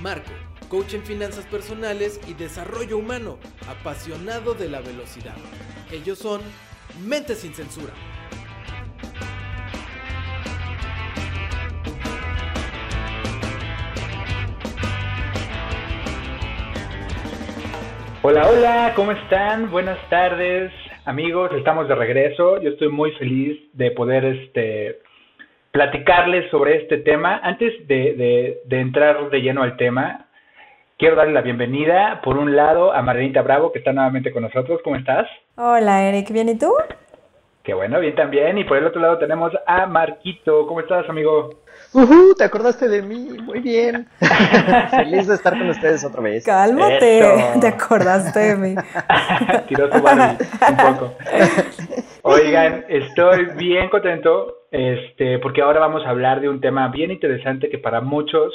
Marco, coach en finanzas personales y desarrollo humano, apasionado de la velocidad. Ellos son Mente sin Censura. Hola, hola, ¿cómo están? Buenas tardes, amigos, estamos de regreso. Yo estoy muy feliz de poder este platicarles sobre este tema. Antes de, de entrar de lleno al tema, Quiero darle la bienvenida, por un lado, a Marinita Bravo, que está nuevamente con nosotros. ¿Cómo estás? Hola, Eric. ¿Bien y tú? Qué bueno, bien también. Y por el otro lado tenemos a Marquito. ¿Cómo estás, amigo? Uh, te acordaste de mí. Muy bien. Feliz de estar con ustedes otra vez. Cálmate. Te acordaste de mí. Tiró tu un poco. Oigan, estoy bien contento este, porque ahora vamos a hablar de un tema bien interesante que para muchos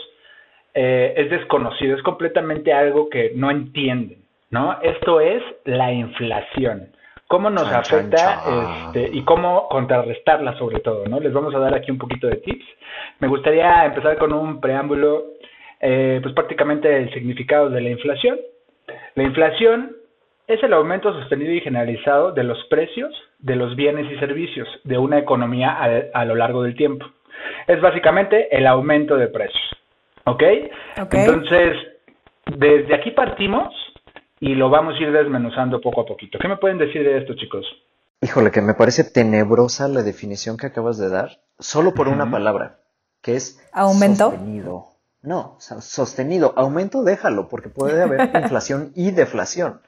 eh, es desconocido, es completamente algo que no entienden, ¿no? Esto es la inflación. ¿Cómo nos afecta Este, y cómo contrarrestarla sobre todo, ¿no? Les vamos a dar aquí un poquito de tips. Me gustaría empezar con un preámbulo, eh, pues prácticamente el significado de la inflación. La inflación es el aumento sostenido y generalizado de los precios de los bienes y servicios de una economía a lo largo del tiempo. Es básicamente el aumento de precios. ¿Ok? Entonces, desde aquí partimos y lo vamos a ir desmenuzando poco a poquito. ¿Qué me pueden decir de esto, chicos? Híjole, que me parece tenebrosa la definición que acabas de dar, solo por una palabra, que es aumento. Sostenido. No, sostenido. Aumento déjalo, porque puede haber inflación y deflación,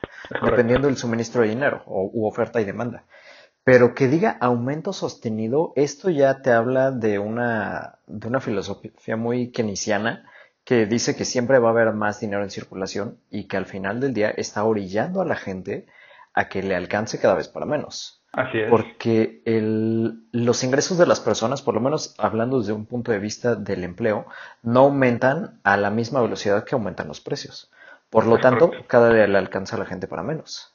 dependiendo del suministro de dinero o, u oferta y demanda. Pero que diga aumento sostenido, esto ya te habla de una, de una filosofía muy keynesiana que dice que siempre va a haber más dinero en circulación y que al final del día está orillando a la gente a que le alcance cada vez para menos. Así es. Porque el, los ingresos de las personas, por lo menos hablando desde un punto de vista del empleo, no aumentan a la misma velocidad que aumentan los precios. Por lo tanto, cada día le alcanza a la gente para menos.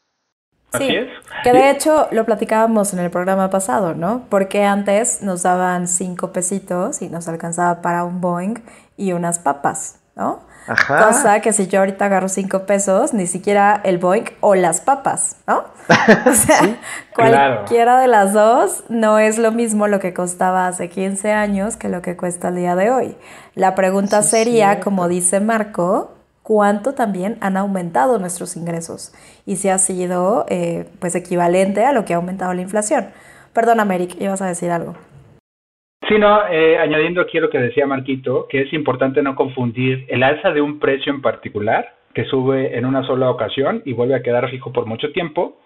Sí, que de hecho lo platicábamos en el programa pasado, ¿no? Porque antes nos daban cinco pesitos y nos alcanzaba para un Boeing y unas papas, ¿no? Ajá. Cosa que si yo ahorita agarro cinco pesos, ni siquiera el Boeing o las papas, ¿no? O sea, cualquiera de las dos no es lo mismo lo que costaba hace 15 años que lo que cuesta el día de hoy. La pregunta sería, como dice Marco, cuánto también han aumentado nuestros ingresos y si ha sido eh, pues equivalente a lo que ha aumentado la inflación. Perdona, Merrick, ibas a decir algo. Sí, no, eh, añadiendo aquí lo que decía Marquito, que es importante no confundir el alza de un precio en particular, que sube en una sola ocasión y vuelve a quedar fijo por mucho tiempo,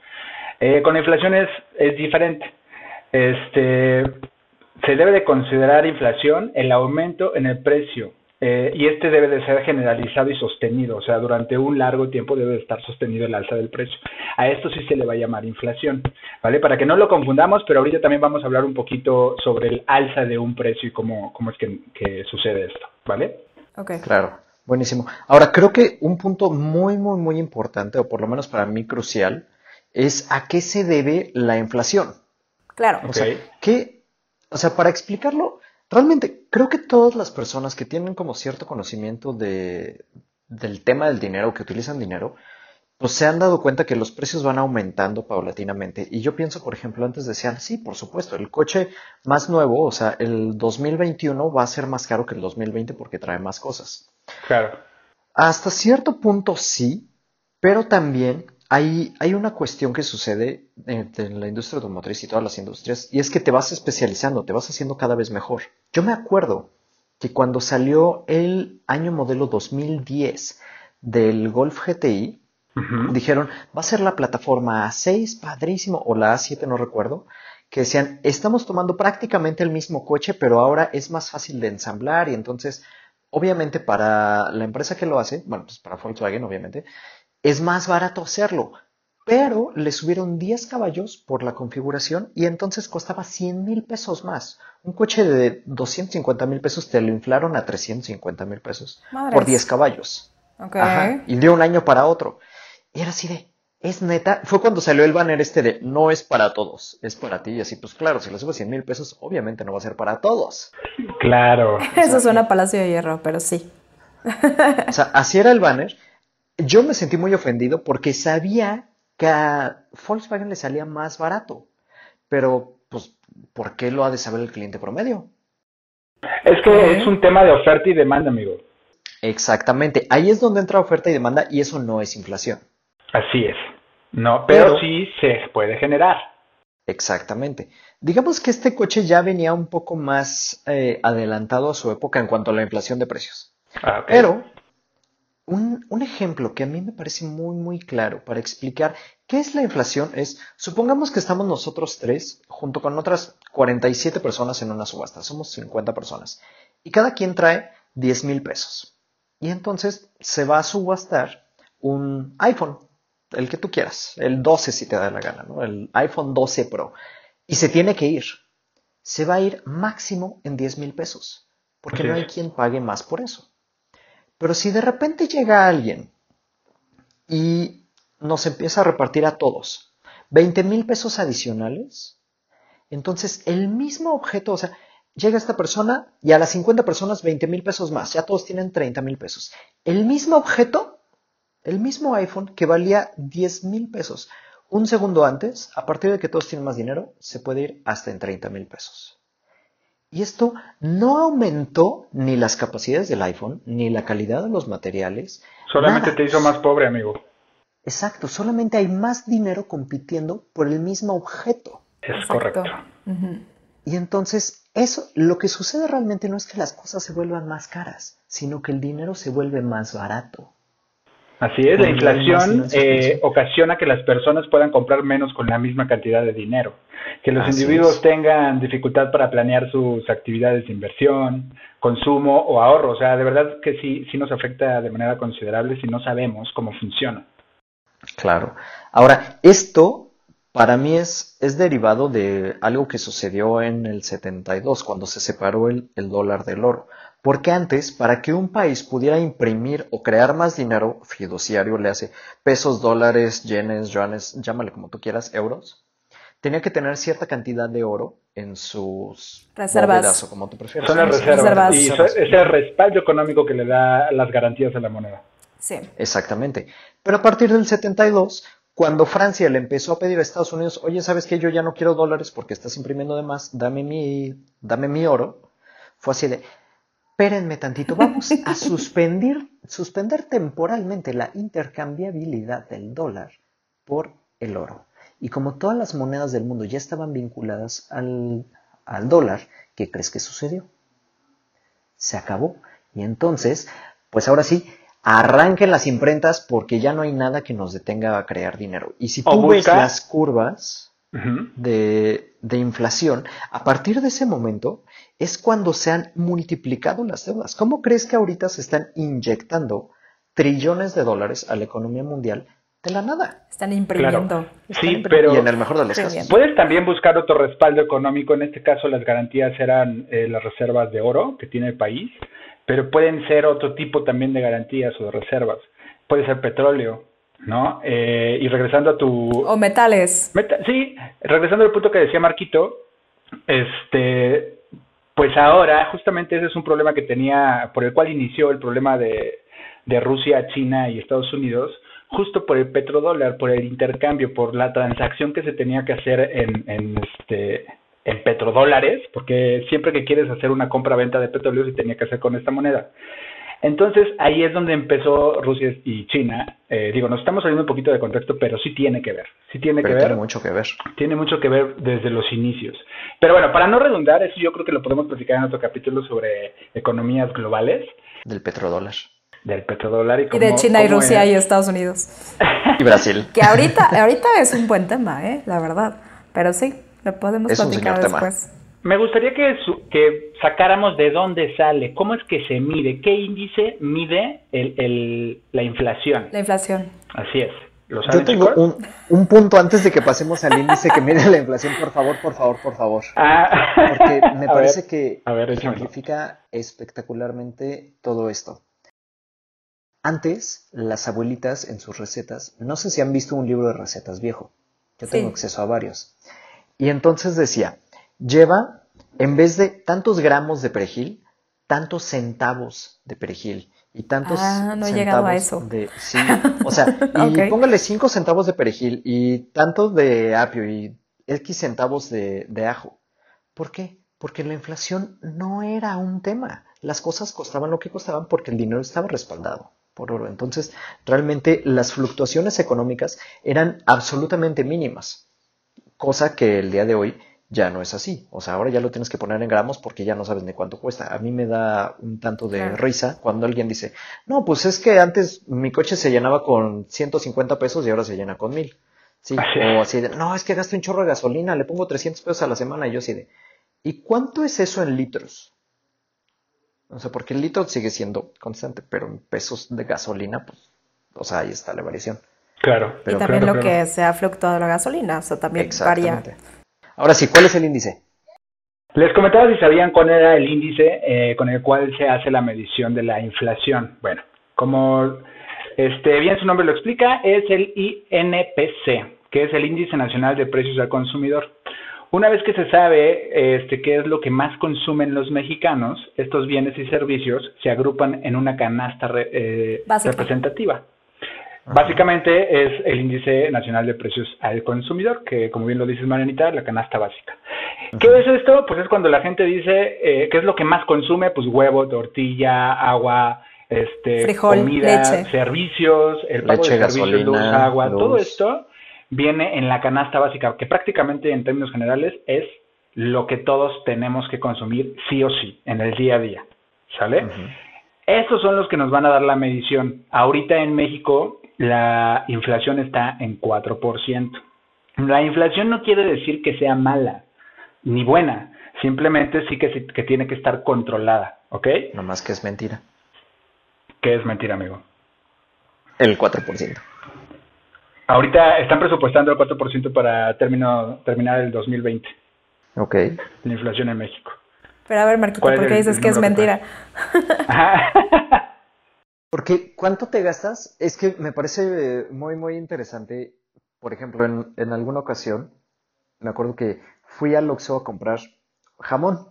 eh, con inflación es, es diferente. Este, se debe de considerar inflación el aumento en el precio eh, y este debe de ser generalizado y sostenido, o sea, durante un largo tiempo debe de estar sostenido el alza del precio. A esto sí se le va a llamar inflación, ¿vale? Para que no lo confundamos, pero ahorita también vamos a hablar un poquito sobre el alza de un precio y cómo, cómo es que, que sucede esto, ¿vale? Ok. Claro, buenísimo. Ahora, creo que un punto muy, muy, muy importante, o por lo menos para mí crucial, es a qué se debe la inflación. Claro. O sea, ¿qué, o sea, para explicarlo, Realmente creo que todas las personas que tienen como cierto conocimiento de, del tema del dinero, que utilizan dinero, pues se han dado cuenta que los precios van aumentando paulatinamente. Y yo pienso, por ejemplo, antes decían, sí, por supuesto, el coche más nuevo, o sea, el 2021 va a ser más caro que el 2020 porque trae más cosas. Claro. Hasta cierto punto sí, pero también hay, hay una cuestión que sucede en, la industria automotriz y todas las industrias, y es que te vas especializando, te vas haciendo cada vez mejor. Yo me acuerdo que cuando salió el año modelo 2010 del Golf GTI, dijeron, va a ser la plataforma A6, padrísimo, o la A7, no recuerdo, que decían, estamos tomando prácticamente el mismo coche, pero ahora es más fácil de ensamblar y entonces, obviamente para la empresa que lo hace, bueno, pues para Volkswagen, obviamente, es más barato hacerlo. Pero le subieron 10 caballos por la configuración y entonces costaba 100 mil pesos más. Un coche de 250 mil pesos te lo inflaron a 350 mil pesos por 10 caballos. Okay. y de un año para otro. Y era así de, es neta. Fue cuando salió el banner este de, no es para todos, es para ti. Y así, pues claro, si le subes 100 mil pesos, obviamente no va a ser para todos. Claro. Eso suena Palacio de Hierro, pero sí. o sea, así era el banner. Yo me sentí muy ofendido porque sabía que a Volkswagen le salía más barato. Pero, pues, ¿por qué lo ha de saber el cliente promedio? Es que es un tema de oferta y demanda, amigo. Exactamente. Ahí es donde entra oferta y demanda y eso no es inflación. Así es. No, pero, sí se puede generar. Exactamente. Digamos que este coche ya venía un poco más eh, adelantado a su época en cuanto a la inflación de precios. Ah, pero un, un, ejemplo que a mí me parece muy, muy claro para explicar qué es la inflación es, supongamos que estamos nosotros tres junto con otras 47 personas en una subasta, somos 50 personas, y cada quien trae 10 mil pesos. Y entonces se va a subastar un iPhone, el que tú quieras, el 12 si te da la gana, ¿no? el iPhone 12 Pro. Y se tiene que ir. Se va a ir máximo en 10 mil pesos, porque no hay quien pague más por eso. Pero si de repente llega alguien y nos empieza a repartir a todos 20 mil pesos adicionales, entonces el mismo objeto, o sea, llega esta persona y a las 50 personas 20 mil pesos más, ya todos tienen 30 mil pesos. El mismo objeto, el mismo iPhone que valía 10 mil pesos, un segundo antes, a partir de que todos tienen más dinero, se puede ir hasta en 30 mil pesos. Y esto no aumentó ni las capacidades del iPhone, ni la calidad de los materiales. Solamente te hizo más pobre, amigo. Exacto, solamente hay más dinero compitiendo por el mismo objeto. Es correcto. Y entonces, eso, lo que sucede realmente no es que las cosas se vuelvan más caras, sino que el dinero se vuelve más barato. Así es, la inflación eh, ocasiona que las personas puedan comprar menos con la misma cantidad de dinero, que los individuos tengan dificultad para planear sus actividades de inversión, consumo o ahorro. O sea, de verdad que sí, sí nos afecta de manera considerable si no sabemos cómo funciona. Claro. Ahora, esto para mí es, es derivado de algo que sucedió en el 72, cuando se separó el, el dólar del oro. Porque antes, para que un país pudiera imprimir o crear más dinero, fiduciario le hace pesos, dólares, yenes, yuanes, llámale como tú quieras, euros, tenía que tener cierta cantidad de oro en sus reservas o como tú prefieras. Son las reservas. Y es el respaldo económico que le da las garantías a la moneda. Sí. Exactamente. Pero a partir del 72, cuando Francia le empezó a pedir a Estados Unidos, oye, ¿sabes qué? Yo ya no quiero dólares porque estás imprimiendo de más, dame mi, dame mi oro. Fue así de, espérenme tantito, vamos a suspender, suspender temporalmente la intercambiabilidad del dólar por el oro. Y como todas las monedas del mundo ya estaban vinculadas al, al dólar, ¿qué crees que sucedió? Se acabó. Y entonces, pues ahora sí, arranquen las imprentas porque ya no hay nada que nos detenga a crear dinero. Y si tú ves las curvas de, de, inflación, a partir de ese momento es cuando se han multiplicado las deudas. ¿Cómo crees que ahorita se están inyectando trillones de dólares a la economía mundial de la nada? Están imprimiendo. sí, pero y en el mejor de los casos. Puedes también buscar otro respaldo económico. En este caso, las garantías eran eh, las reservas de oro que tiene el país pero pueden ser otro tipo también de garantías o de reservas. Puede ser petróleo, ¿no? Eh, y regresando a tu... O metales. sí, regresando al punto que decía Marquito, este, pues ahora justamente ese es un problema que tenía, por el cual inició el problema de, de Rusia, China y Estados Unidos, justo por el petrodólar, por el intercambio, por la transacción que se tenía que hacer en, en este en petrodólares, porque siempre que quieres hacer una compra-venta de petróleo se tenía que hacer con esta moneda. Entonces ahí es donde empezó Rusia y China. Eh, digo, nos estamos saliendo un poquito de contexto, pero sí tiene que ver. Sí tiene que ver. Tiene mucho que ver. Tiene mucho que ver desde los inicios. Pero bueno, para no redundar, eso yo creo que lo podemos platicar en otro capítulo sobre economías globales. Del petrodólar. Del petrodólar y, y de China y Rusia y Estados Unidos. y Brasil. que ahorita, ahorita es un buen tema, ¿eh? la verdad. Pero sí, lo podemos platicar después. Me gustaría que, que sacáramos de dónde sale, cómo es que se mide, qué índice mide el, el, la inflación. La inflación. Así es. Yo tengo un, un, punto antes de que pasemos al índice que mide la inflación, por favor, por favor, por favor. Ah. Porque me parece que ejemplifica espectacularmente todo esto. Antes, las abuelitas en sus recetas, no sé si han visto un libro de recetas viejo, yo tengo acceso a varios. Y entonces decía, lleva, en vez de tantos gramos de perejil, tantos centavos de perejil y tantos ah, no he llegado a eso. de sí, o sea, y póngale 5 centavos de perejil y tantos de apio y X centavos de, de ajo. ¿Por qué? Porque la inflación no era un tema. Las cosas costaban lo que costaban porque el dinero estaba respaldado por oro. Entonces, realmente las fluctuaciones económicas eran absolutamente mínimas, cosa que el día de hoy ya no es así. O sea, ahora ya lo tienes que poner en gramos porque ya no sabes ni cuánto cuesta. A mí me da un tanto de risa cuando alguien dice, no, pues es que antes mi coche se llenaba con 150 pesos y ahora se llena con mil. Sí, o así de, no, es que gasto un chorro de gasolina, le pongo 300 pesos a la semana y yo así de, ¿y cuánto es eso en litros? O sea, porque el litro sigue siendo constante, pero en pesos de gasolina, pues, o sea, ahí está la variación. Claro. y también lo que se ha fluctuado la gasolina, o sea, también varía. Ahora sí, ¿cuál es el índice? Les comentaba si sabían cuál era el índice eh, con el cual se hace la medición de la inflación. Bueno, como este, bien su nombre lo explica, es el INPC, que es el Índice Nacional de Precios al Consumidor. Una vez que se sabe este, qué es lo que más consumen los mexicanos, estos bienes y servicios se agrupan en una canasta eh, representativa. Básicamente es el índice nacional de precios al consumidor, que como bien lo dices Marianita, la canasta básica. ¿Qué es esto? Pues es cuando la gente dice eh, qué es lo que más consume, pues huevo, tortilla, agua, este, comida, servicios, el pago de servicios, luz, agua, todo esto viene en la canasta básica, que prácticamente en términos generales es lo que todos tenemos que consumir sí o sí en el día a día, ¿sale? Estos son los que nos van a dar la medición. Ahorita en México la inflación está en 4%. La inflación no quiere decir que sea mala ni buena, simplemente sí que, que tiene que estar controlada, ¿ok? No más que es mentira. ¿Qué es mentira, amigo? El 4%. Ahorita están presupuestando el 4% para término, terminar el 2020. Ok. La inflación en México. Pero a ver, Marquito, ¿por qué dices que es mentira? Porque ¿cuánto te gastas? Es que me parece muy, muy interesante. Por ejemplo, en, en alguna ocasión, me acuerdo que fui al Oxxo a comprar jamón.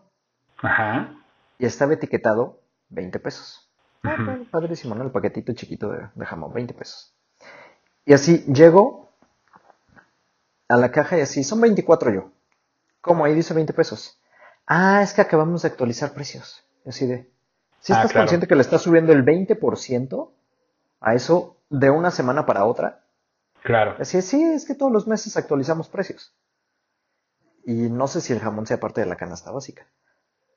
Ajá. Y estaba etiquetado 20 pesos. Ah, padrísimo, ¿no? El paquetito chiquito de, de, jamón, 20 pesos. Y así llego a la caja y así, son 24 yo. ¿Cómo? Ahí dice 20 pesos. Ah, es que acabamos de actualizar precios. Así de, si ah, estás consciente que le estás subiendo el 20% a eso de una semana para otra? Claro. Así es, sí, es que todos los meses actualizamos precios. Y no sé si el jamón sea parte de la canasta básica,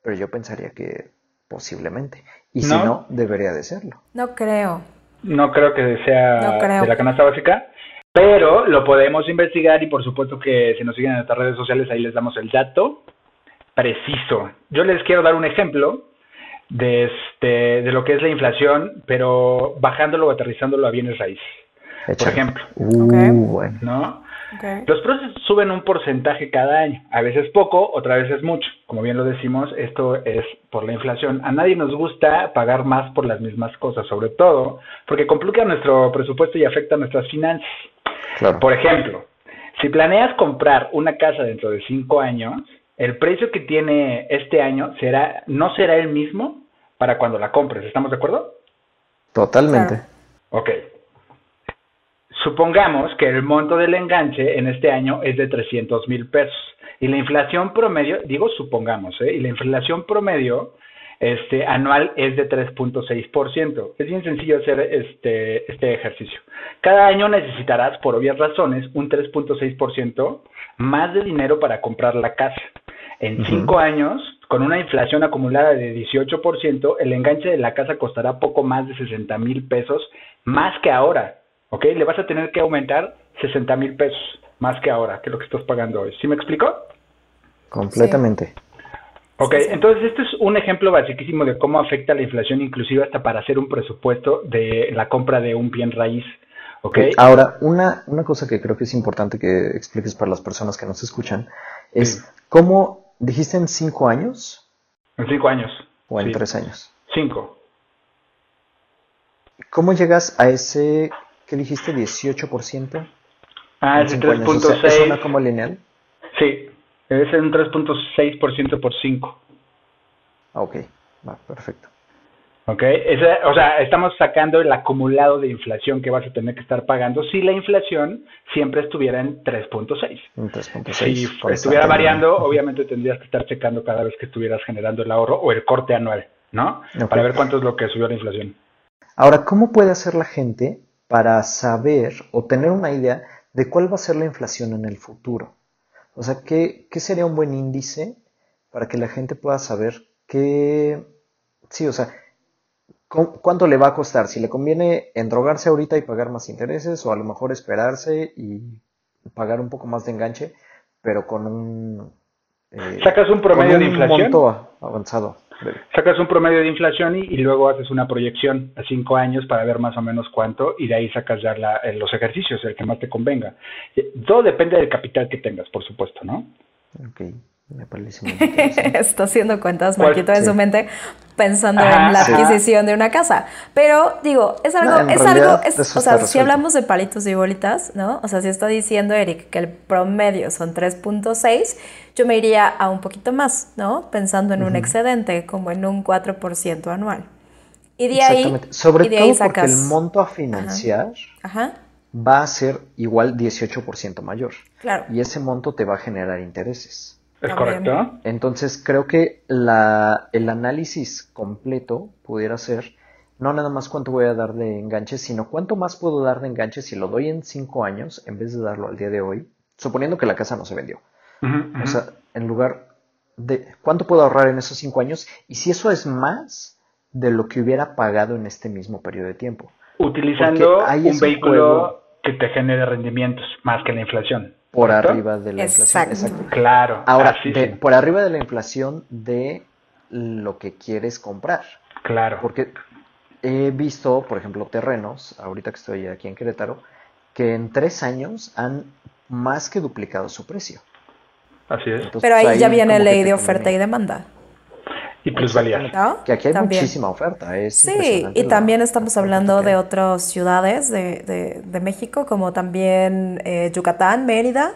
pero yo pensaría que posiblemente. Y si no, debería de serlo. No creo. No creo que sea de la canasta básica, pero lo podemos investigar y por supuesto que si nos siguen en nuestras redes sociales ahí les damos el dato preciso. Yo les quiero dar un ejemplo de, este, de lo que es la inflación, pero bajándolo o aterrizándolo a bienes raíces. Por ejemplo, uh, ¿no? Los precios suben un porcentaje cada año, a veces poco, otra vez es mucho. Como bien lo decimos, esto es por la inflación. A nadie nos gusta pagar más por las mismas cosas, sobre todo porque complica nuestro presupuesto y afecta nuestras finanzas. Por ejemplo, si planeas comprar una casa dentro de cinco años, el precio que tiene este año será no será el mismo para cuando la compres. ¿Estamos de acuerdo? Totalmente. Ok. Supongamos que el monto del enganche en este año es de 300 mil pesos y la inflación promedio, digo supongamos, ¿eh? y la inflación promedio este, anual es de 3.6%. Es bien sencillo hacer este, este ejercicio. Cada año necesitarás, por obvias razones, un 3.6% más de dinero para comprar la casa. En cinco años, con una inflación acumulada de 18%, el enganche de la casa costará poco más de 60 mil pesos más que ahora. ¿Ok? Le vas a tener que aumentar 60 mil pesos más que ahora, que lo que estás pagando hoy. ¿Sí me explico? Completamente. Ok, entonces este es un ejemplo basiquísimo de cómo afecta la inflación, inclusive hasta para hacer un presupuesto de la compra de un bien raíz. ¿Okay? Ahora, una, una cosa que creo que es importante que expliques para las personas que nos escuchan es cómo dijiste en cinco años. En cinco años. O en tres años. Cinco. ¿Cómo llegas a ese, ¿qué dijiste? 18%? Ah, es 3.6. ¿Es una como lineal? Sí, es un 3.6% por 5. Ok, va, perfecto. Ok, o sea, estamos sacando el acumulado de inflación que vas a tener que estar pagando si la inflación siempre estuviera en 3.6. En 3.6. Si estuviera variando, obviamente tendrías que estar checando cada vez que estuvieras generando el ahorro o el corte anual, ¿no? Para ver cuánto es lo que subió la inflación. Ahora, ¿cómo puede hacer la gente para saber o tener una idea de cuál va a ser la inflación en el futuro? O sea, ¿qué, qué sería un buen índice para que la gente pueda saber qué... Sí, o sea, ¿cuánto le va a costar? Si le conviene endrogarse ahorita y pagar más intereses o a lo mejor esperarse y pagar un poco más de enganche, pero con un... Eh, ¿Sacas un promedio de inflación? monto avanzado. Sacas un promedio de inflación y, luego haces una proyección a cinco años para ver más o menos cuánto y de ahí sacas ya eh, los ejercicios, el que más te convenga. Eh, todo depende del capital que tengas, por supuesto, ¿no? Ok. Me parece Está haciendo cuentas, Marquito, en su mente, pensando en la adquisición de una casa. Pero, digo, es algo, es algo, o sea, si hablamos de palitos y bolitas, ¿no? O sea, si está diciendo Eric que el promedio son 3.6, yo me iría a un poquito más, ¿no? Pensando en un excedente, como en un 4% anual. Y de ahí, sobre y de todo ahí porque el monto a financiar va a ser igual 18% mayor. Claro. Y ese monto te va a generar intereses. ¿Es correcto? Entonces creo que la, el análisis completo pudiera ser no nada más cuánto voy a dar de enganche, sino cuánto más puedo dar de enganche si lo doy en cinco años en vez de darlo al día de hoy, suponiendo que la casa no se vendió. O sea, en lugar de cuánto puedo ahorrar en esos cinco años y si eso es más de lo que hubiera pagado en este mismo periodo de tiempo. Utilizando un vehículo que te genere rendimientos más que la inflación por arriba de la inflación. Exacto. Claro. Ahora, por arriba de la inflación de lo que quieres comprar. Claro. Porque he visto, por ejemplo, terrenos, ahorita que estoy aquí en Querétaro, que en tres años han más que duplicado su precio. Así es. Pero ahí, ya viene ley de oferta y demanda y plusvalía. Que aquí hay muchísima oferta. Es sí, y también estamos hablando de otras ciudades de, de, México, como también eh, Yucatán, Mérida.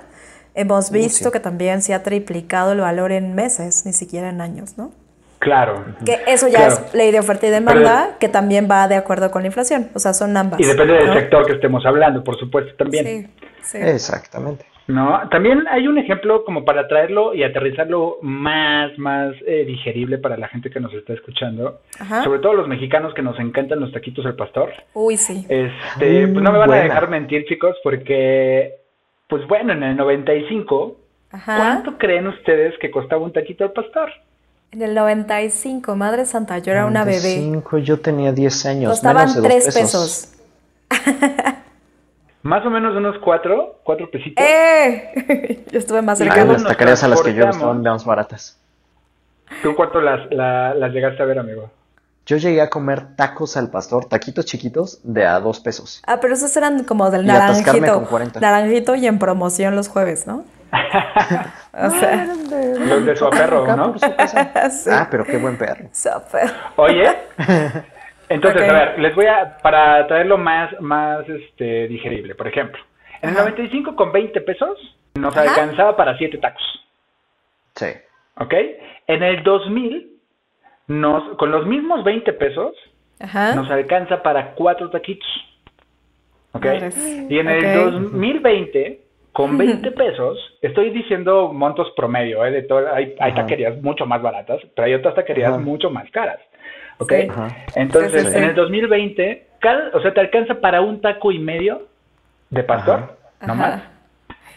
Hemos visto que también se ha triplicado el valor en meses, ni siquiera en años, ¿no? Claro. Que eso ya es ley de oferta y demanda, que también va de acuerdo con la inflación. O sea, son ambas. Y depende del sector que estemos hablando, por supuesto, también. Sí, sí. Exactamente. No, también hay un ejemplo como para traerlo y aterrizarlo más, más eh, digerible para la gente que nos está escuchando, sobre todo los mexicanos que nos encantan los taquitos del pastor. Uy, sí. Este, pues no me van a dejar mentir, chicos, porque, pues bueno, en el 95, ¿cuánto creen ustedes que costaba un taquito al pastor? En el 95, madre santa, yo era una bebé. yo tenía 10 años. Costaban 3 pesos. Más o menos unos cuatro, cuatro pesitos. ¡Eh! Yo estuve más cerca. las taquerías a las que yo estaban más baratas. ¿Tú cuánto las, las llegaste a ver, amigo? Yo llegué a comer tacos al pastor, taquitos chiquitos de a dos pesos. Ah, pero esos eran como del naranjito. Naranjito y en promoción los jueves, ¿no? o sea, los de su perro, ¿no? Ah, pero qué buen perro. Oye, Entonces, a ver, les voy a, para traerlo más, más este, digerible, por ejemplo, en el 95 con 20 pesos nos alcanzaba para 7 tacos. Sí. ¿Ok? En el 2000, nos, con los mismos 20 pesos, nos alcanza para 4 taquitos. ¿Ok? Y en el 2020, con 20 pesos, estoy diciendo montos promedio, ¿eh? De todo, hay, hay taquerías mucho más baratas, pero hay otras taquerías mucho más caras. ¿Ok? Entonces, en el 2020, o sea, te alcanza para un taco y medio de pastor, no más.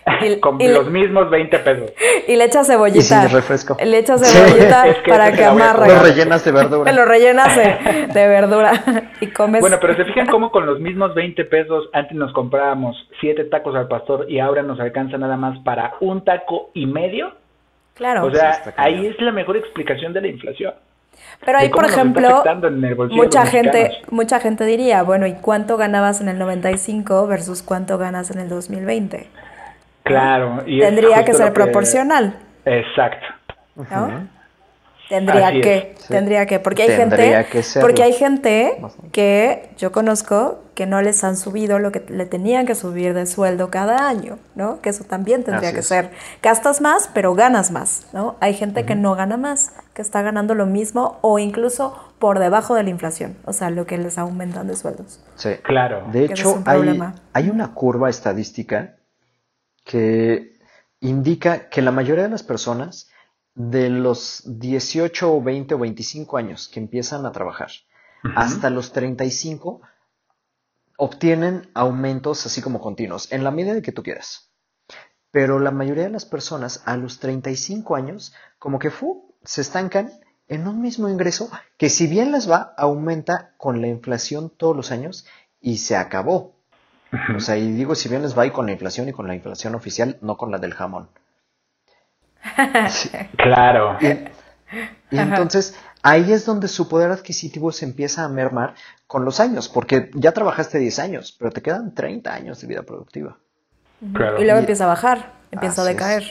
con los mismos 20 pesos. Y le echas cebollita. Y refresco. Le echas cebollita para que amarre. Lo rellenas de verdura. Lo rellenas de, verdura y comes. Bueno, pero se fijan cómo con los mismos 20 pesos antes nos comprábamos 7 tacos al pastor y ahora nos alcanza nada más para un taco y medio. Claro. O sea, ahí es la mejor explicación de la inflación. Pero ahí, por ejemplo, mucha gente, mucha gente diría, bueno, ¿y cuánto ganabas en el 95 versus cuánto ganas en el 2020? Claro. Y Tendría que ser proporcional. Exacto. Tendría que, tendría que, porque hay gente, porque hay gente que yo conozco que no les han subido lo que le tenían que subir de sueldo cada año, ¿no? Que eso también tendría que ser. Gastas más, pero ganas más, ¿no? Hay gente que no gana más, que está ganando lo mismo o incluso por debajo de la inflación, o sea, lo que les aumentan de sueldos. Sí, claro. De hecho, hay, hay una curva estadística que indica que la mayoría de las personas de los 18 o 20 o 25 años que empiezan a trabajar hasta los 35 obtienen aumentos así como continuos, en la medida de que tú quieras. Pero la mayoría de las personas a los 35 años como que fu, se estancan en un mismo ingreso que si bien les va, aumenta con la inflación todos los años y se acabó. O sea, y digo si bien les va y con la inflación y con la inflación oficial, no con la del jamón. Claro. Y, entonces ahí es donde su poder adquisitivo se empieza a mermar con los años, porque ya trabajaste 10 años, pero te quedan 30 años de vida productiva. Y luego empieza a bajar, empieza a decaer.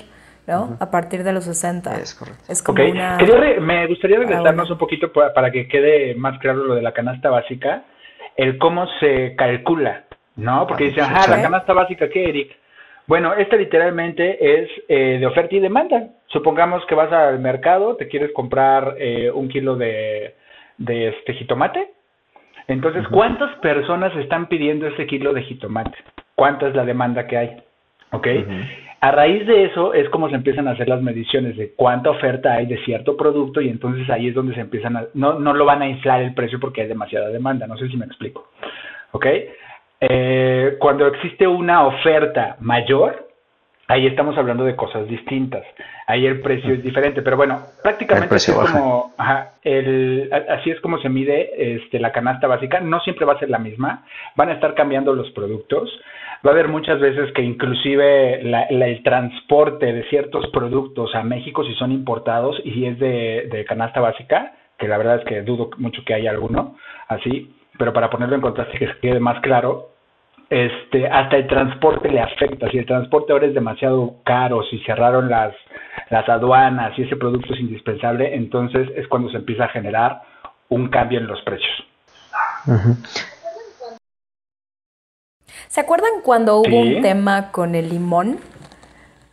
¿no? A partir de los 60. Es correcto. Es como una... me gustaría regresarnos un poquito para, que quede más claro lo de la canasta básica, el cómo se calcula, ¿no? Porque dicen, ah, la canasta básica, ¿qué, Eric? Bueno, esta literalmente es eh, de oferta y demanda. Supongamos que vas al mercado, te quieres comprar eh, un kilo de, de este jitomate. Entonces, ¿cuántas personas están pidiendo ese kilo de jitomate? ¿Cuánta es la demanda que hay? ¿Ok? A raíz de eso es como se empiezan a hacer las mediciones de cuánta oferta hay de cierto producto y entonces ahí es donde se empiezan a... No, no lo van a inflar el precio porque hay demasiada demanda, no sé si me explico. ¿Ok? Eh, cuando existe una oferta mayor, ahí estamos hablando de cosas distintas. Ahí el precio es diferente, pero bueno, prácticamente así es, como, el, así es como se mide este, la canasta básica. No siempre va a ser la misma, van a estar cambiando los productos. Va a haber muchas veces que inclusive el transporte de ciertos productos a México, si son importados y si es de, de canasta básica, que la verdad es que dudo mucho que haya alguno así, pero para ponerlo en contraste que quede más claro, este, hasta el transporte le afecta. Si el transporte ahora es demasiado caro, si cerraron las, las aduanas y ese producto es indispensable, entonces es cuando se empieza a generar un cambio en los precios. ¿Se acuerdan cuando hubo un tema con el limón?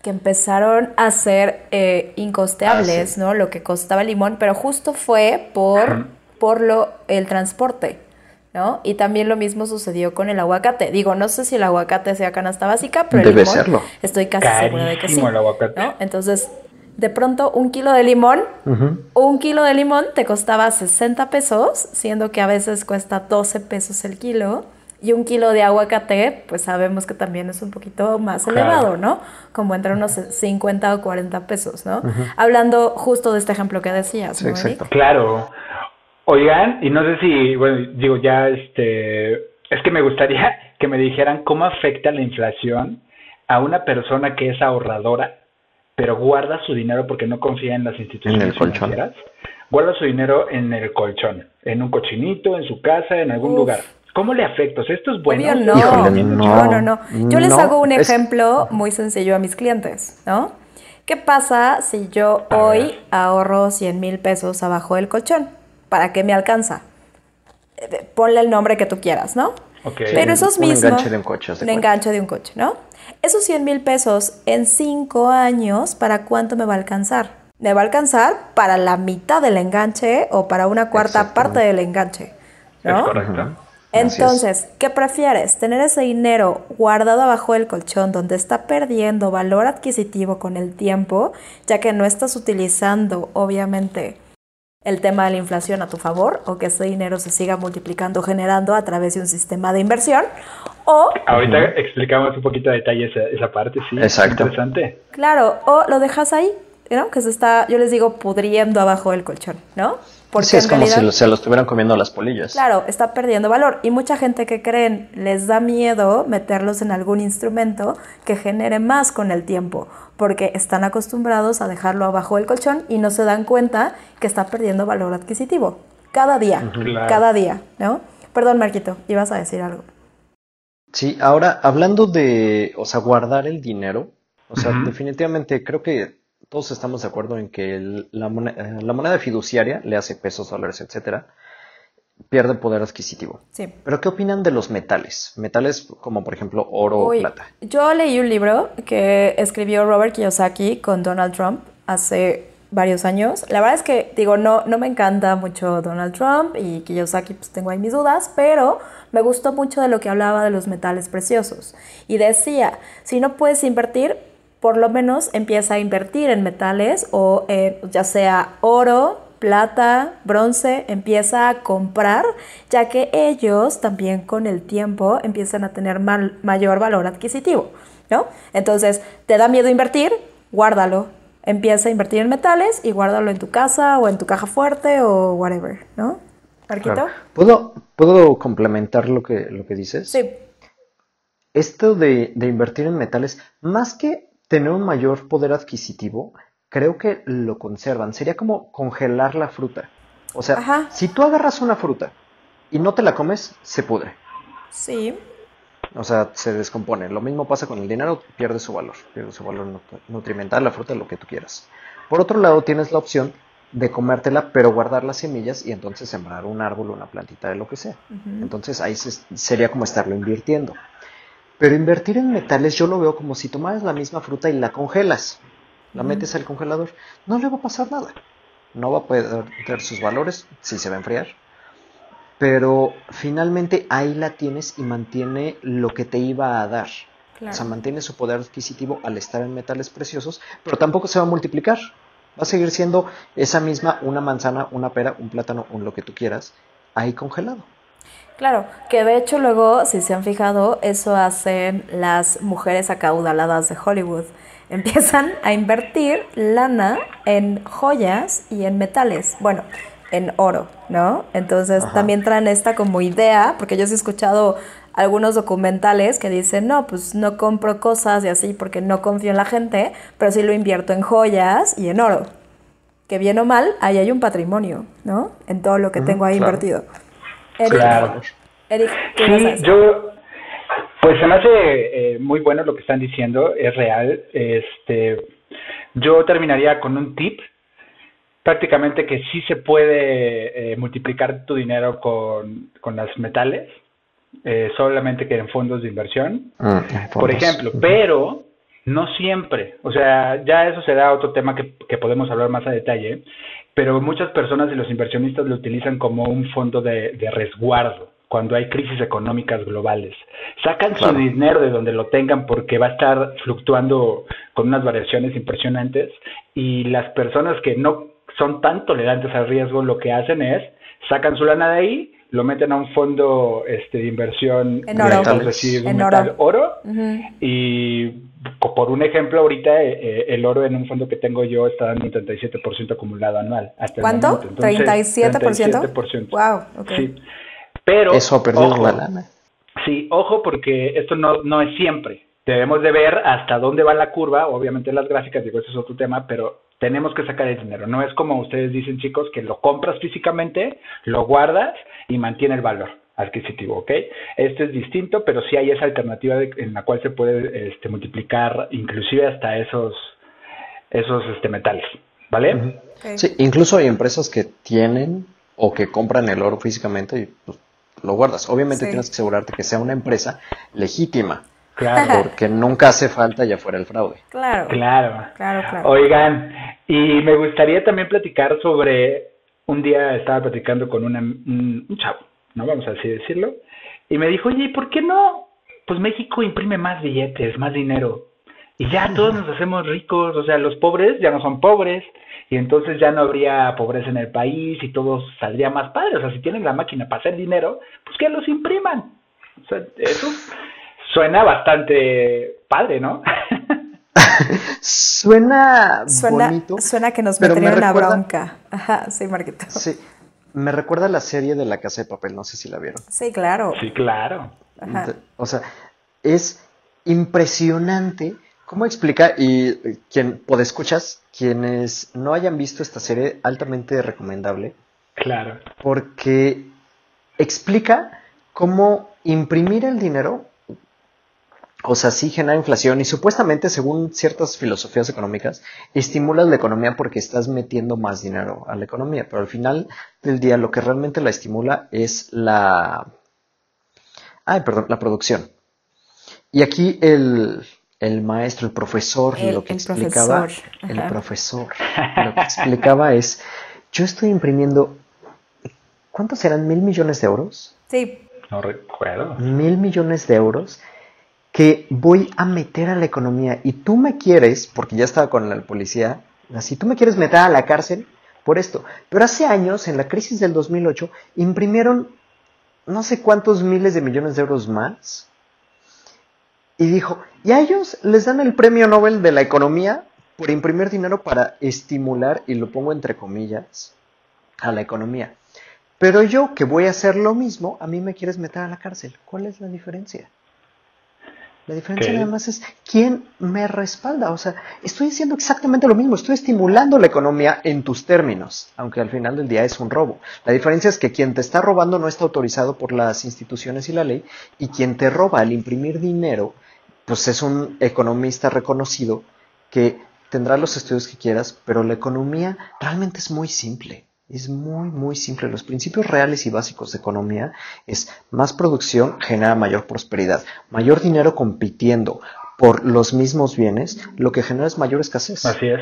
Que empezaron a ser eh, incosteables, ah, ¿no? Lo que costaba el limón, pero justo fue por, por lo, el transporte. ¿No? Y también lo mismo sucedió con el aguacate. Digo, no sé si el aguacate sea canasta básica, pero Debe serlo. estoy casi segura de que sí. Entonces, de pronto, un kilo de limón, un kilo de limón te costaba 60 pesos, siendo que a veces cuesta 12 pesos el kilo. Y un kilo de aguacate, pues sabemos que también es un poquito más elevado, ¿no? Como entre unos 50 o 40 pesos, ¿no? Hablando justo de este ejemplo que decías, ¿no, exacto. Claro. Oigan, y no sé si, bueno, digo, ya, este, es que me gustaría que me dijeran cómo afecta la inflación a una persona que es ahorradora, pero guarda su dinero porque no confía en las instituciones en el colchón. Guarda su dinero en el colchón, en un cochinito, en su casa, en algún lugar. ¿Cómo le afecta? ¿Esto es bueno? no. no, no, no. Yo les hago un ejemplo muy sencillo a mis clientes, ¿no? ¿Qué pasa si yo hoy ahorro 100 mil pesos abajo del colchón? ¿Para qué me alcanza? Eh, ponle el nombre que tú quieras, ¿no? Pero esos mismos... Un enganche de un coche. Un enganche de un coche, ¿no? Esos 100 mil pesos en 5 años, ¿para cuánto me va a alcanzar? Me va a alcanzar para la mitad del enganche o para una cuarta parte del enganche, ¿no? Es correcto. Entonces, ¿qué prefieres? ¿Tener ese dinero guardado abajo del colchón donde está perdiendo valor adquisitivo con el tiempo, ya que no estás utilizando, obviamente, el tema de la inflación a tu favor o que ese dinero se siga multiplicando, generando a través de un sistema de inversión. O, Ahorita explicamos un poquito de detalle esa, parte, sí. Exacto. Interesante. Claro, o lo dejas ahí, ¿no? Que se está, yo les digo, pudriendo abajo del colchón, ¿no? Porque sí, es como si se lo estuvieran comiendo las polillas. Claro, está perdiendo valor. Y mucha gente que creen les da miedo meterlos en algún instrumento que genere más con el tiempo, porque están acostumbrados a dejarlo abajo del colchón y no se dan cuenta que está perdiendo valor adquisitivo. Cada día, cada día, ¿no? Perdón, Marquito, ibas a decir algo. Sí, ahora hablando de, o sea, guardar el dinero, o sea, definitivamente creo que todos estamos de acuerdo en que la, moneda, la, moneda, fiduciaria, le hace pesos, dólares, etcétera, pierde poder adquisitivo. Sí. Pero ¿qué opinan de los metales? Metales como por ejemplo oro o plata. Yo leí un libro que escribió Robert Kiyosaki con Donald Trump hace varios años. La verdad es que, digo, no, no me encanta mucho Donald Trump y Kiyosaki, pues tengo ahí mis dudas, pero me gustó mucho de lo que hablaba de los metales preciosos. Y decía, si no puedes invertir, por lo menos empieza a invertir en metales o ya sea oro, plata, bronce, empieza a comprar, ya que ellos también con el tiempo empiezan a tener mayor valor adquisitivo, ¿no? Entonces, ¿te da miedo invertir? Guárdalo. Empieza a invertir en metales y guárdalo en tu casa o en tu caja fuerte o whatever, ¿no? Marquito. ¿Puedo, ¿Puedo complementar lo que, lo que dices? Sí. Esto de, de invertir en metales, más que tener un mayor poder adquisitivo, creo que lo conservan. Sería como congelar la fruta. O sea, si tú agarras una fruta y no te la comes, se pudre. Sí. O sea, se descompone. Lo mismo pasa con el dinero, pierde su valor. Pierde su valor nutrimental, la fruta, lo que tú quieras. Por otro lado, tienes la opción de comértela, pero guardar las semillas y entonces sembrar un árbol, una plantita de lo que sea. Entonces ahí sería como estarlo invirtiendo. Pero invertir en metales yo lo veo como si tomaras la misma fruta y la congelas, la metes al congelador, no le va a pasar nada. No va a perder sus valores si se va a enfriar. Pero finalmente ahí la tienes y mantiene lo que te iba a dar. O sea, mantiene su poder adquisitivo al estar en metales preciosos, pero tampoco se va a multiplicar. Va a seguir siendo esa misma una manzana, una pera, un plátano, un lo que tú quieras, ahí congelado. Claro, que de hecho luego, si se han fijado, eso hacen las mujeres acaudaladas de Hollywood. Empiezan a invertir lana en joyas y en metales, bueno, en oro, ¿no? Entonces también traen esta como idea, porque yo sí he escuchado algunos documentales que dicen, no, pues no compro cosas y así porque no confío en la gente, pero sí lo invierto en joyas y en oro. Que bien o mal, ahí hay un patrimonio, ¿no? En todo lo que tengo ahí invertido. Eric, claro. Eric, sí, yo, pues se me hace eh, muy bueno lo que están diciendo, es real. Este, yo terminaría con un tip, prácticamente que sí se puede eh, multiplicar tu dinero con, con los metales, eh, solamente que en fondos de inversión, ah, por ejemplo, pero no siempre, o sea, ya eso será otro tema que, que podemos hablar más a detalle, pero muchas personas y los inversionistas lo utilizan como un fondo de, resguardo cuando hay crisis económicas globales. Sacan su dinero de donde lo tengan porque va a estar fluctuando con unas variaciones impresionantes y las personas que no son tan tolerantes al riesgo lo que hacen es sacan su lana de ahí, lo meten a un fondo este, de inversión en oro, en oro, oro y por un ejemplo, ahorita eh, eh, el oro en un fondo que tengo yo está dando un 37% acumulado anual. Hasta ¿Cuánto? El ¿37%? 37%. Wow, ok. Sí. Pero, Eso ha perdido la lana. Sí, ojo porque esto no, no es siempre. Debemos de ver hasta dónde va la curva, obviamente las gráficas, digo, ese es otro tema, pero tenemos que sacar el dinero. No es como ustedes dicen, chicos, que lo compras físicamente, lo guardas y mantiene el valor adquisitivo, ¿ok? Esto es distinto, pero sí hay esa alternativa en la cual se puede este, multiplicar inclusive hasta esos, esos este, metales, ¿vale? Sí, incluso hay empresas que tienen o que compran el oro físicamente y pues, lo guardas. Obviamente tienes que asegurarte que sea una empresa legítima. Claro. Porque nunca hace falta ya fuera el fraude. Claro. Claro. Claro, claro. Oigan, y me gustaría también platicar sobre, un día estaba platicando con una, un chavo, ¿no? Vamos a así decirlo. Y me dijo, oye, ¿por qué no? Pues México imprime más billetes, más dinero. Y ya todos nos hacemos ricos, o sea, los pobres ya no son pobres, y entonces ya no habría pobreza en el país y todo saldría más padre. O sea, si tienen la máquina para hacer dinero, pues que los impriman. O sea, eso suena bastante padre, ¿no? suena, bonito. Suena que nos metería una bronca. Ajá, sí, Marquito. Sí, me recuerda a la serie de La Casa de Papel, no sé si la vieron. Sí, claro. Sí, claro. O sea, es impresionante cómo explica, y quien puede escuchas, quienes no hayan visto esta serie, altamente recomendable. Claro. Porque explica cómo imprimir el dinero, o sea, sí genera inflación y supuestamente, según ciertas filosofías económicas, estimulas la economía porque estás metiendo más dinero a la economía, pero al final del día lo que realmente la estimula es la... Ay, perdón, la producción. Y aquí el, maestro, el profesor, lo que explicaba, el profesor, lo que explicaba es, yo estoy imprimiendo, ¿cuántos serán? ¿Mil millones de euros? Sí. No recuerdo. Mil millones de euros que voy a meter a la economía y tú me quieres, porque ya estaba con la policía, así tú me quieres meter a la cárcel por esto. Pero hace años, en la crisis del 2008, imprimieron no sé cuántos miles de millones de euros más. Y dijo, y a ellos les dan el premio Nobel de la economía por imprimir dinero para estimular, y lo pongo entre comillas, a la economía. Pero yo que voy a hacer lo mismo, a mí me quieres meter a la cárcel. ¿Cuál es la diferencia? La diferencia nada más es quién me respalda. O sea, estoy haciendo exactamente lo mismo. Estoy estimulando la economía en tus términos, aunque al final del día es un robo. La diferencia es que quien te está robando no está autorizado por las instituciones y la ley, y quien te roba al imprimir dinero, pues es un economista reconocido que tendrá los estudios que quieras, pero la economía realmente es muy simple. Es muy, muy simple. Los principios reales y básicos de economía es más producción genera mayor prosperidad, mayor dinero compitiendo por los mismos bienes, lo que genera es mayor escasez. Así es,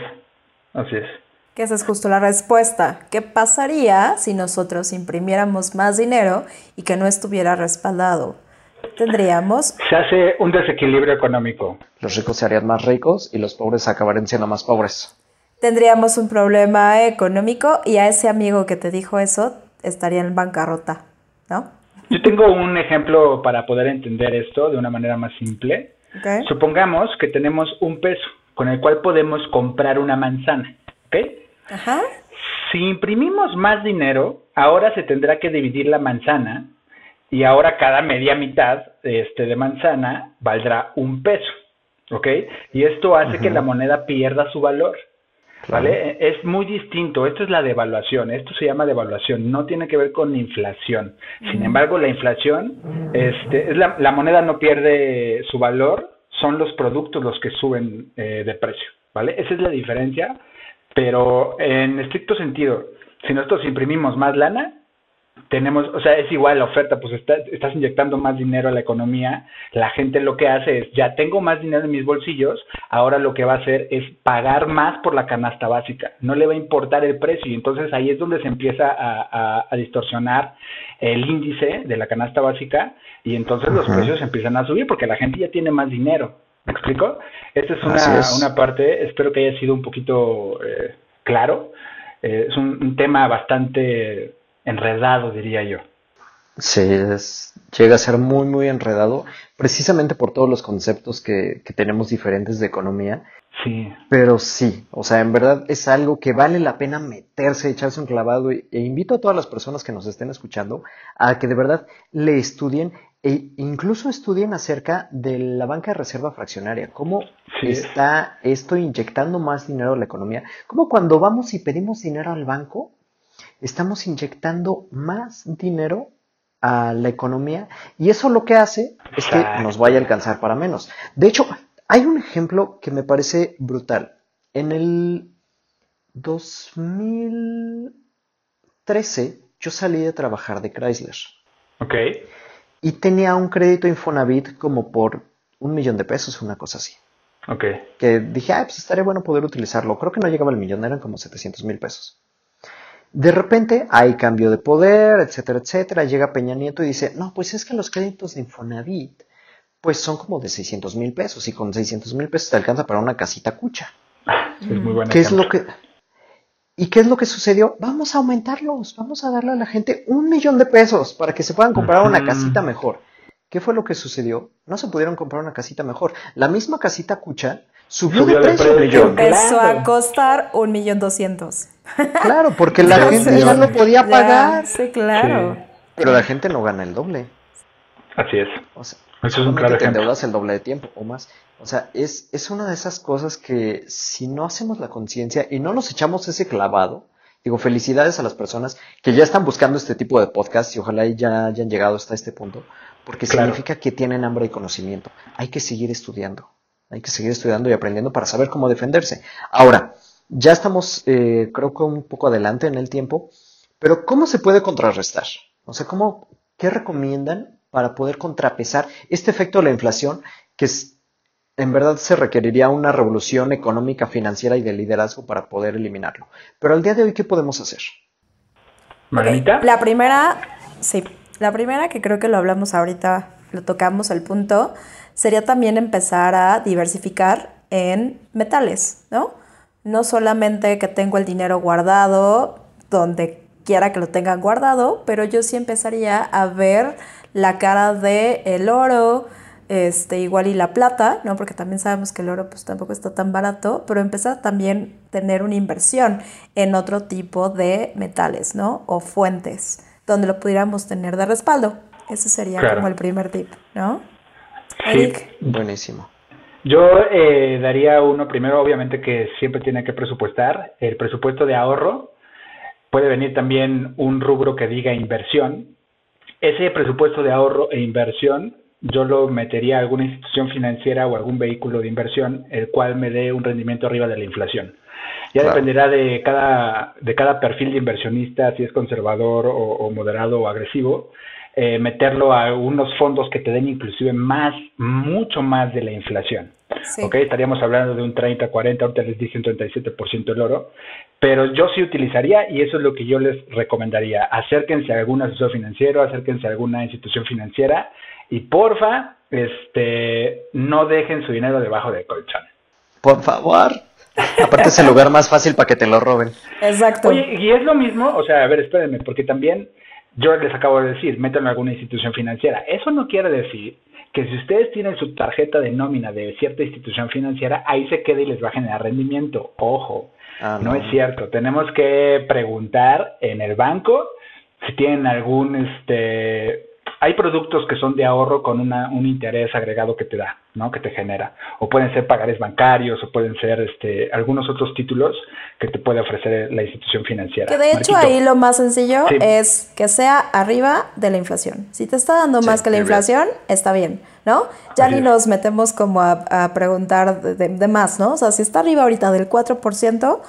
así es. Que esa es justo la respuesta. ¿Qué pasaría si nosotros imprimiéramos más dinero y que no estuviera respaldado? Tendríamos... Se hace un desequilibrio económico. Los ricos se harían más ricos y los pobres acabarían siendo más pobres tendríamos un problema económico y a ese amigo que te dijo eso estaría en bancarrota, ¿no? Yo tengo un ejemplo para poder entender esto de una manera más simple. Supongamos que tenemos un peso con el cual podemos comprar una manzana, ¿ok? Ajá. Si imprimimos más dinero, ahora se tendrá que dividir la manzana y ahora cada media mitad este, de manzana valdrá un peso, ¿ok? Y esto hace que la moneda pierda su valor. ¿Vale? Es muy distinto. Esto es la devaluación. Esto se llama devaluación. No tiene que ver con inflación. Sin embargo, la inflación, este, es la, la moneda no pierde su valor, son los productos los que suben eh, de precio. ¿Vale? Esa es la diferencia. Pero en estricto sentido, si nosotros imprimimos más lana, tenemos, o sea, es igual la oferta, pues estás inyectando más dinero a la economía, la gente lo que hace es, ya tengo más dinero en mis bolsillos, ahora lo que va a hacer es pagar más por la canasta básica, no le va a importar el precio y entonces ahí es donde se empieza a, distorsionar el índice de la canasta básica y entonces los precios empiezan a subir porque la gente ya tiene más dinero. ¿Me explico? Esta es una, una parte, espero que haya sido un poquito eh, claro. Eh, es un tema bastante enredado, diría yo. Sí, llega a ser muy, muy enredado, precisamente por todos los conceptos que, tenemos diferentes de economía. Sí. Pero sí, o sea, en verdad es algo que vale la pena meterse, echarse un clavado e invito a todas las personas que nos estén escuchando a que de verdad le estudien e incluso estudien acerca de la banca de reserva fraccionaria, cómo está esto inyectando más dinero a la economía, cómo cuando vamos y pedimos dinero al banco, estamos inyectando más dinero a la economía y eso lo que hace es que nos vaya a alcanzar para menos. De hecho, hay un ejemplo que me parece brutal. En el 2013 yo salí de trabajar de Chrysler. Ok. Y tenía un crédito Infonavit como por un millón de pesos, una cosa así. Ok. Que dije, ah, pues estaría bueno poder utilizarlo. Creo que no llegaba al millón, eran como 700 mil pesos. De repente hay cambio de poder, etcétera, etcétera. Llega Peña Nieto y dice, no, pues es que los créditos de Infonavit, pues son como de 600 mil pesos y con 600 mil pesos te alcanza para una casita cucha. Es muy buena ¿Qué es lo que... ¿Y qué es lo que sucedió? Vamos a aumentarlos, vamos a darle a la gente un millón de pesos para que se puedan comprar una casita mejor. ¿Qué fue lo que sucedió? No se pudieron comprar una casita mejor. La misma casita cucha subió, de precio. Empezó a costar un millón doscientos. Claro, porque la gente ya no podía pagar. sí, claro. Pero la gente no gana el doble. Así es. O sea, Eso es un claro te endeudas el doble de tiempo o más. O sea, es, es una de esas cosas que si no hacemos la conciencia y no nos echamos ese clavado, digo, felicidades a las personas que ya están buscando este tipo de podcast y ojalá ya hayan llegado hasta este punto, porque significa que tienen hambre y conocimiento. Hay que seguir estudiando. Hay que seguir estudiando y aprendiendo para saber cómo defenderse. Ahora, ya estamos, eh, creo que un poco adelante en el tiempo, pero ¿cómo se puede contrarrestar? O sea, ¿cómo, ¿qué recomiendan para poder contrapesar este efecto de la inflación que en verdad se requeriría una revolución económica, financiera y de liderazgo para poder eliminarlo? Pero al día de hoy, ¿qué podemos hacer? Margarita. La primera, sí, la primera que creo que lo hablamos ahorita, lo tocamos al punto, sería también empezar a diversificar en metales, ¿no? No solamente que tengo el dinero guardado donde quiera que lo tengan guardado, pero yo sí empezaría a ver la cara de el oro, este, igual y la plata, ¿no? Porque también sabemos que el oro pues tampoco está tan barato, pero empezar también a tener una inversión en otro tipo de metales, ¿no? O fuentes, donde lo pudiéramos tener de respaldo. Ese sería como el primer tip, ¿no? Sí, buenísimo. Yo eh, daría uno primero, obviamente que siempre tiene que presupuestar. El presupuesto de ahorro puede venir también un rubro que diga inversión. Ese presupuesto de ahorro e inversión yo lo metería a alguna institución financiera o algún vehículo de inversión, el cual me dé un rendimiento arriba de la inflación. Ya dependerá de cada, de cada perfil de inversionista, si es conservador o moderado o agresivo, eh, meterlo a unos fondos que te den inclusive más, mucho más de la inflación. Estaríamos hablando de un 30, 40, ahorita les dije un 37% el oro, pero yo sí utilizaría y eso es lo que yo les recomendaría. Acérquense a algún asesor financiero, acérquense a alguna institución financiera y porfa, este, no dejen su dinero debajo del colchón. Por favor. Aparte es el lugar más fácil para que te lo roben. Exacto. Oye, y es lo mismo, o sea, a ver, espérenme, porque también yo les acabo de decir, métanlo en alguna institución financiera. Eso no quiere decir que si ustedes tienen su tarjeta de nómina de cierta institución financiera, ahí se quede y les va a generar rendimiento. Ojo, ah, no. es cierto. Tenemos que preguntar en el banco si tienen algún este hay productos que son de ahorro con una, un interés agregado que te da, ¿no? Que te genera. O pueden ser pagares bancarios, o pueden ser este, algunos otros títulos que te puede ofrecer la institución financiera. Que de hecho ahí lo más sencillo es que sea arriba de la inflación. Si te está dando más que la inflación, está bien, ¿no? Ya ni nos metemos como a, preguntar de, de, más, ¿no? O sea, si está arriba ahorita del 4%,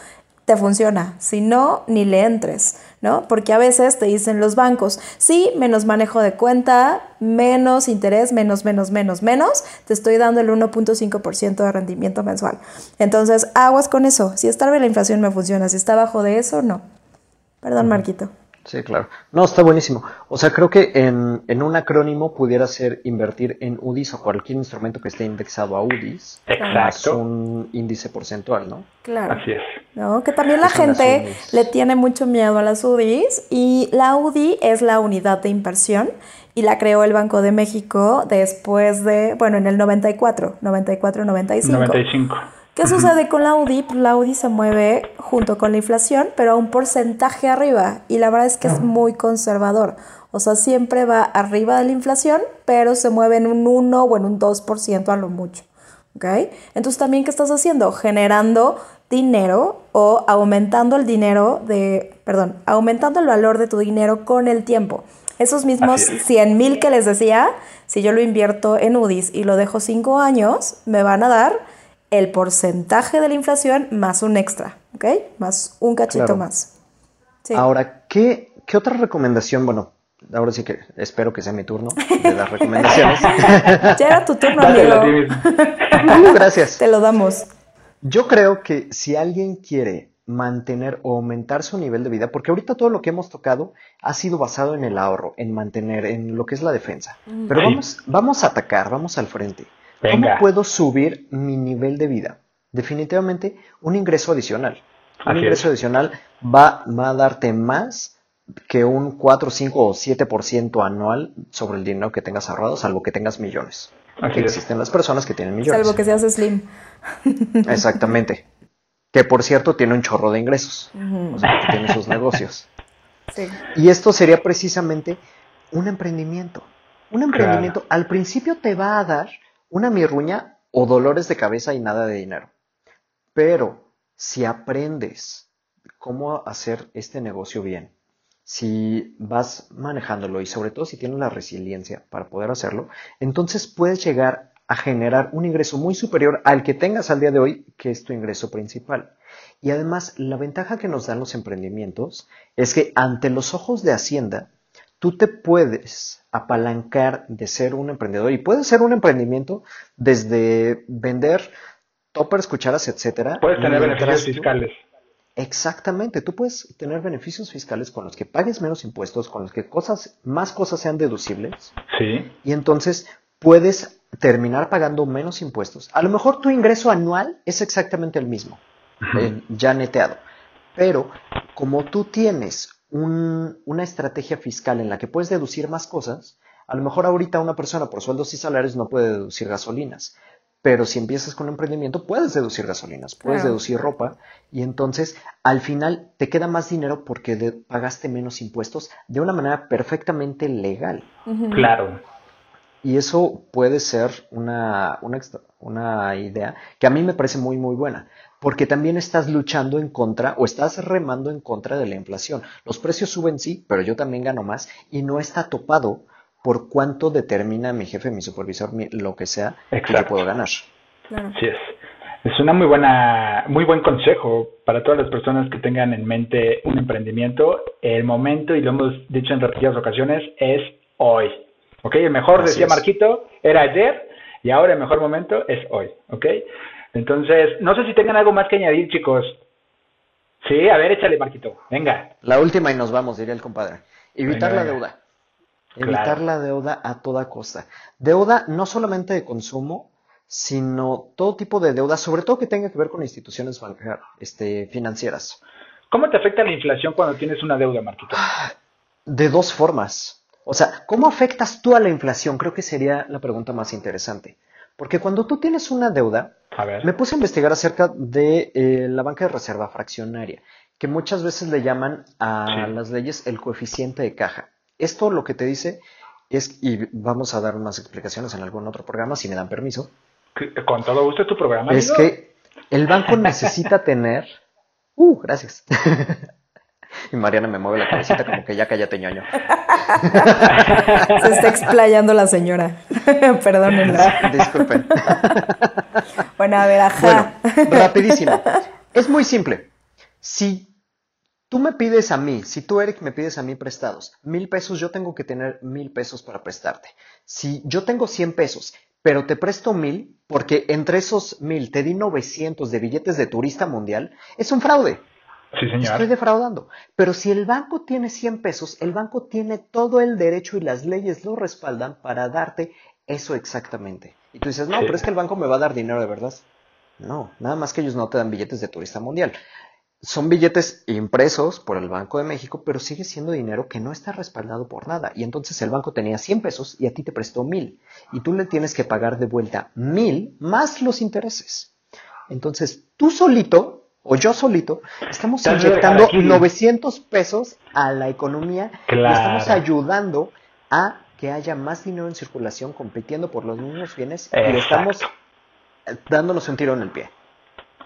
te funciona. Si no, ni le entres, ¿no? Porque a veces te dicen los bancos, sí, menos manejo de cuenta, menos interés, menos, menos, menos, menos, te estoy dando el 1.5% de rendimiento mensual. Entonces, aguas con eso. Si está la inflación me funciona, si está abajo de eso, no. Perdón, Marquito. Sí, claro. No, está buenísimo. O sea, creo que en, en, un acrónimo pudiera ser invertir en UDIs o cualquier instrumento que esté indexado a UDIs. Exacto. un índice porcentual, ¿no? Claro. Así es. ¿No? Que también la gente le tiene mucho miedo a las UDIs y la UDI es la unidad de inversión y la creó el Banco de México después de, bueno, en el 94, 94, 95. 95. ¿Qué sucede con la UDI? Pues la UDI se mueve junto con la inflación, pero a un porcentaje arriba. Y la verdad es que es muy conservador. O sea, siempre va arriba de la inflación, pero se mueve en un 1 o en un 2% a lo mucho. ¿Ok? Entonces, también, ¿qué estás haciendo? Generando dinero o aumentando el dinero de, perdón, aumentando el valor de tu dinero con el tiempo. Esos mismos 100 mil que les decía, si yo lo invierto en UDIs y lo dejo 5 años, me van a dar el porcentaje de la inflación más un extra, ¿ok? Más un cachito más. Ahora, ¿qué, ¿qué otra recomendación? Bueno, ahora sí que espero que sea mi turno de las recomendaciones. ya era tu turno, amigo. Gracias. Te lo damos. Yo creo que si alguien quiere mantener o aumentar su nivel de vida, porque ahorita todo lo que hemos tocado ha sido basado en el ahorro, en mantener, en lo que es la defensa. Mm. Pero vamos, vamos a atacar, vamos al frente. ¿Cómo puedo subir mi nivel de vida? Definitivamente un ingreso adicional. Un ingreso adicional va, va, a darte más que un 4, 5 o 7% anual sobre el dinero que tengas ahorrado, salvo que tengas millones. Que existen las personas que tienen millones. Salvo que seas slim. Exactamente. Que por cierto tiene un chorro de ingresos. O sea, que tiene sus negocios. Sí. Y esto sería precisamente un emprendimiento. Un emprendimiento al principio te va a dar una mirruña o dolores de cabeza y nada de dinero. Pero si aprendes cómo hacer este negocio bien, si vas manejándolo y sobre todo si tienes la resiliencia para poder hacerlo, entonces puedes llegar a generar un ingreso muy superior al que tengas al día de hoy, que es tu ingreso principal. Y además, la ventaja que nos dan los emprendimientos es que ante los ojos de Hacienda, tú te puedes apalancar de ser un emprendedor y puede ser un emprendimiento desde vender toppers, cucharas, etcétera. Puedes tener beneficios fiscales. Exactamente, tú puedes tener beneficios fiscales con los que pagues menos impuestos, con los que cosas, más cosas sean deducibles. Sí. Y entonces puedes terminar pagando menos impuestos. A lo mejor tu ingreso anual es exactamente el mismo, eh, ya neteado. Pero como tú tienes una estrategia fiscal en la que puedes deducir más cosas, a lo mejor ahorita una persona por sueldos y salarios no puede deducir gasolinas, pero si empiezas con un emprendimiento puedes deducir gasolinas, puedes deducir ropa y entonces al final te queda más dinero porque pagaste menos impuestos de una manera perfectamente legal. Claro. Y eso puede ser una, una, una, idea que a mí me parece muy, muy buena, porque también estás luchando en contra o estás remando en contra de la inflación. Los precios suben, sí, pero yo también gano más y no está topado por cuánto determina mi jefe, mi supervisor, lo que sea, que yo puedo ganar. Así es. Es una muy buena, muy buen consejo para todas las personas que tengan en mente un emprendimiento. El momento, y lo hemos dicho en repetidas ocasiones, es hoy. ¿Ok? El mejor, decía Marquito, era ayer y ahora el mejor momento es hoy. ¿Ok? Entonces, no sé si tengan algo más que añadir, chicos. Sí, a ver, échale, Marquito. Venga. La última y nos vamos, diría el compadre. Evitar la deuda. Evitar la deuda a toda costa. Deuda no solamente de consumo, sino todo tipo de deuda, sobre todo que tenga que ver con instituciones este, financieras. ¿Cómo te afecta la inflación cuando tienes una deuda, Marquito? De dos formas. O sea, ¿cómo afectas tú a la inflación? Creo que sería la pregunta más interesante. Porque cuando tú tienes una deuda, me puse a investigar acerca de eh, la banca de reserva fraccionaria, que muchas veces le llaman a las leyes el coeficiente de caja. Esto lo que te dice es, y vamos a dar unas explicaciones en algún otro programa, si me dan permiso. Con todo gusto tu programa. Es que el banco necesita tener... Uh, gracias. Y Mariana me mueve la cabecita como que ya cállate ñoño. Se está explayando la señora. Perdónenla. Disculpen. Bueno, a ver, ajá. Bueno, rapidísimo. Es muy simple. Si tú me pides a mí, si tú, Eric, me pides a mí prestados mil pesos, yo tengo que tener mil pesos para prestarte. Si yo tengo cien pesos, pero te presto mil, porque entre esos mil te di 900 de billetes de turista mundial, es un fraude. Sí, señor. Estoy defraudando. Pero si el banco tiene 100 pesos, el banco tiene todo el derecho y las leyes lo respaldan para darte eso exactamente. Y tú dices, no, pero es que el banco me va a dar dinero de verdad. No, nada más que ellos no te dan billetes de turista mundial son billetes impresos por el Banco de México, pero sigue siendo dinero que no está respaldado por nada. Y entonces el banco tenía 100 pesos y a ti te prestó 1000. Y tú le tienes que pagar de vuelta 1000 más los intereses. Entonces tú solito, o yo solito, estamos inyectando 900 pesos a la economía y estamos ayudando a que haya más dinero en circulación compitiendo por los mismos bienes y estamos dándonos un tiro en el pie.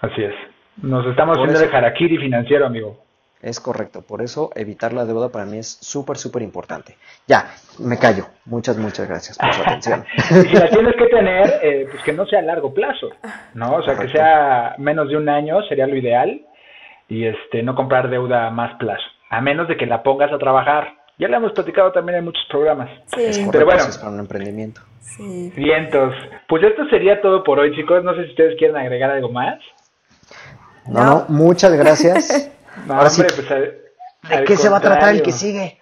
Así es. Nos estamos haciendo de harakiri financiero, amigo. Es correcto, por eso evitar la deuda para mí es súper, súper importante. Ya, me callo. Muchas, muchas gracias por su atención. y si la tienes que tener, eh, pues que no sea a largo plazo, ¿no? O sea, que sea menos de un año sería lo ideal y este no comprar deuda a más plazo, a menos de que la pongas a trabajar. Ya la hemos platicado también en muchos programas. Sí. Pero bueno, es para un emprendimiento. Sí. Vientos. Pues esto sería todo por hoy, chicos. No sé si ustedes quieren agregar algo más. No, no, muchas gracias. Ahora sí, pues, ¿de qué se va a tratar el que sigue?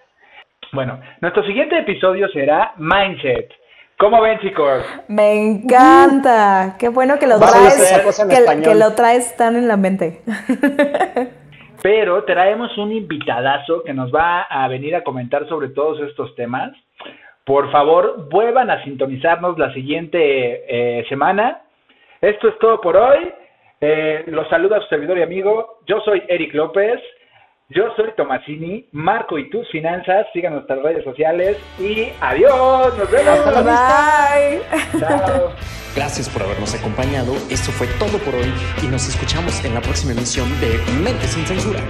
Bueno, nuestro siguiente episodio será Mindset. ¿Cómo ven, chicos? Me encanta. Qué bueno que lo traes, que, que, lo traes tan en la mente. Pero traemos un invitadazo que nos va a venir a comentar sobre todos estos temas. por favor, vuelvan a sintonizarnos la siguiente eh, semana. Esto es todo por hoy. Eh, los saluda su servidor y amigo. Yo soy Eric López. Yo soy Tomasini. Marco y tus finanzas. Sigan nuestras redes sociales. Y adiós. Nos vemos. Bye. Chao. Gracias por habernos acompañado. Esto fue todo por hoy y nos escuchamos en la próxima emisión de Mente sin Censura.